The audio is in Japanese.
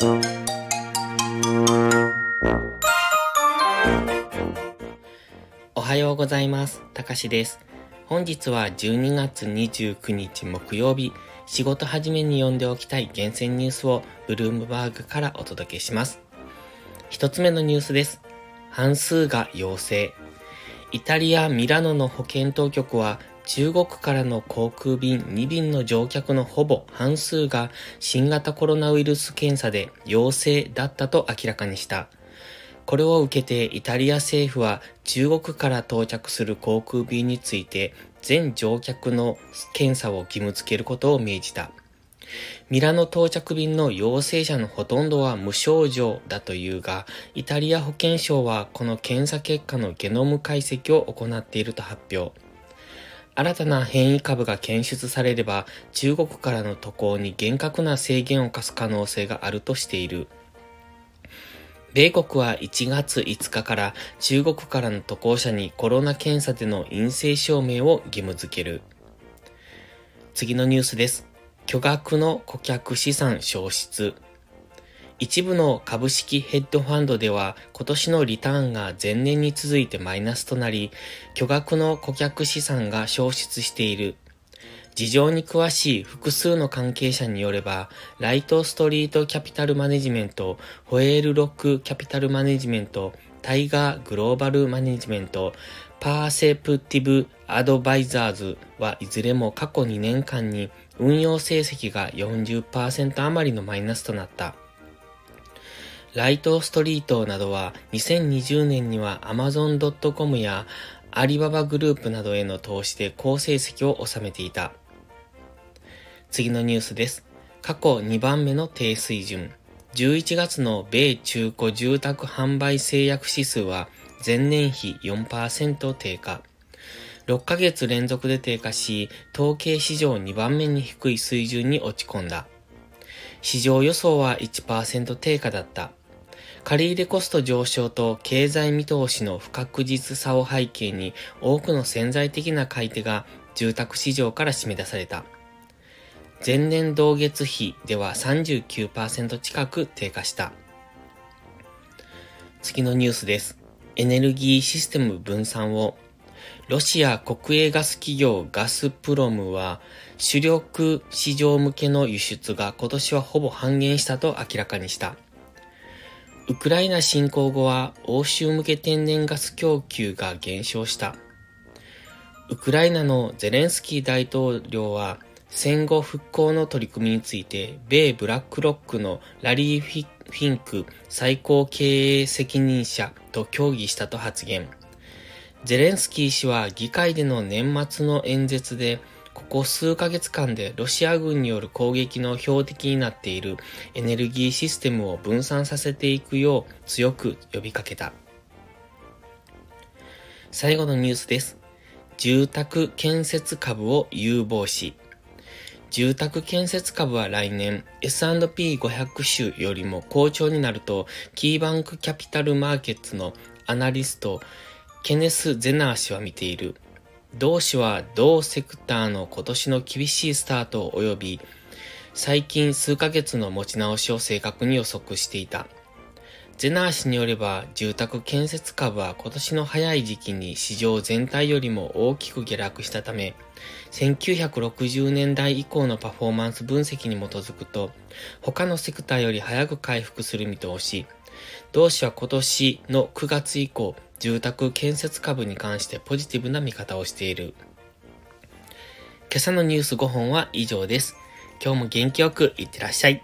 おはようございます。たかしです。本日は12月29日木曜日、仕事始めに読んでおきたい厳選ニュースをブルームバーグからお届けします。一つ目のニュースです。半数が陽性。イタリア・ミラノの保健当局は中国からの航空便2便の乗客のほぼ半数が新型コロナウイルス検査で陽性だったと明らかにした。これを受けてイタリア政府は中国から到着する航空便について全乗客の検査を義務付けることを命じた。ミラノ到着便の陽性者のほとんどは無症状だというが、イタリア保健省はこの検査結果のゲノム解析を行っていると発表。新たな変異株が検出されれば、中国からの渡航に厳格な制限を課す可能性があるとしている。米国は1月5日から中国からの渡航者にコロナ検査での陰性証明を義務付ける。次のニュースです。巨額の顧客資産消失。一部の株式ヘッドファンドでは今年のリターンが前年に続いてマイナスとなり、巨額の顧客資産が消失している。事情に詳しい複数の関係者によれば、ライトストリートキャピタルマネジメント、ホエールロックキャピタルマネジメント、タイガーグローバルマネジメント、パーセプティブアドバイザーズはいずれも過去2年間に運用成績が40%余りのマイナスとなった。ライトストリートなどは2020年には Amazon.com やアリババグループなどへの投資で好成績を収めていた。次のニュースです。過去2番目の低水準。11月の米中古住宅販売制約指数は前年比4%低下。6ヶ月連続で低下し、統計史上2番目に低い水準に落ち込んだ。市場予想は1%低下だった。借入コスト上昇と経済見通しの不確実さを背景に多くの潜在的な買い手が住宅市場から締め出された。前年同月比では39%近く低下した。次のニュースです。エネルギーシステム分散を、ロシア国営ガス企業ガスプロムは、主力市場向けの輸出が今年はほぼ半減したと明らかにした。ウクライナ侵攻後は欧州向け天然ガス供給が減少した。ウクライナのゼレンスキー大統領は戦後復興の取り組みについて、米ブラックロックのラリー・フィンク最高経営責任者と協議したと発言。ゼレンスキー氏は議会での年末の演説で、ここ数ヶ月間でロシア軍による攻撃の標的になっているエネルギーシステムを分散させていくよう強く呼びかけた。最後のニュースです。住宅建設株を有望視。住宅建設株は来年 S&P500 種よりも好調になるとキーバンクキャピタルマーケッツのアナリストケネス・ゼナー氏は見ている。同氏は同セクターの今年の厳しいスタート及び最近数ヶ月の持ち直しを正確に予測していた。ゼナー氏によれば、住宅建設株は今年の早い時期に市場全体よりも大きく下落したため、1960年代以降のパフォーマンス分析に基づくと、他のセクターより早く回復する見通し、同氏は今年の9月以降、住宅建設株に関してポジティブな見方をしている。今朝のニュース5本は以上です。今日も元気よくいってらっしゃい。